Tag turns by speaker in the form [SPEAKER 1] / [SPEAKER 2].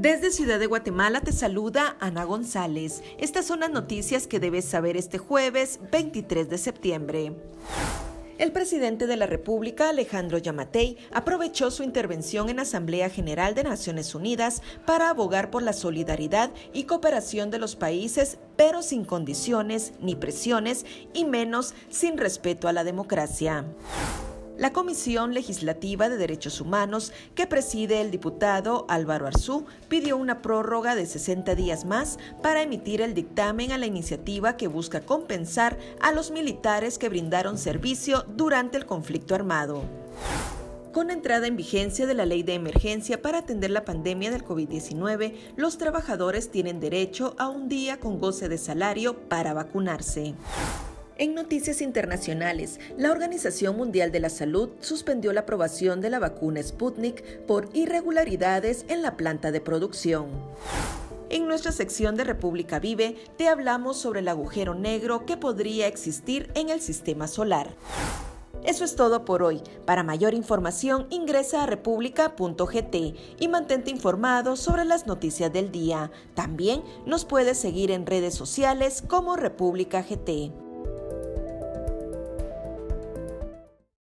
[SPEAKER 1] Desde Ciudad de Guatemala te saluda Ana González. Estas son las noticias que debes saber este jueves 23 de septiembre. El presidente de la República, Alejandro Yamatei, aprovechó su intervención en Asamblea General de Naciones Unidas para abogar por la solidaridad y cooperación de los países, pero sin condiciones ni presiones y menos sin respeto a la democracia. La Comisión Legislativa de Derechos Humanos, que preside el diputado Álvaro Arzú, pidió una prórroga de 60 días más para emitir el dictamen a la iniciativa que busca compensar a los militares que brindaron servicio durante el conflicto armado. Con entrada en vigencia de la ley de emergencia para atender la pandemia del COVID-19, los trabajadores tienen derecho a un día con goce de salario para vacunarse. En noticias internacionales, la Organización Mundial de la Salud suspendió la aprobación de la vacuna Sputnik por irregularidades en la planta de producción. En nuestra sección de República Vive te hablamos sobre el agujero negro que podría existir en el sistema solar. Eso es todo por hoy. Para mayor información ingresa a república.gt y mantente informado sobre las noticias del día. También nos puedes seguir en redes sociales como República GT.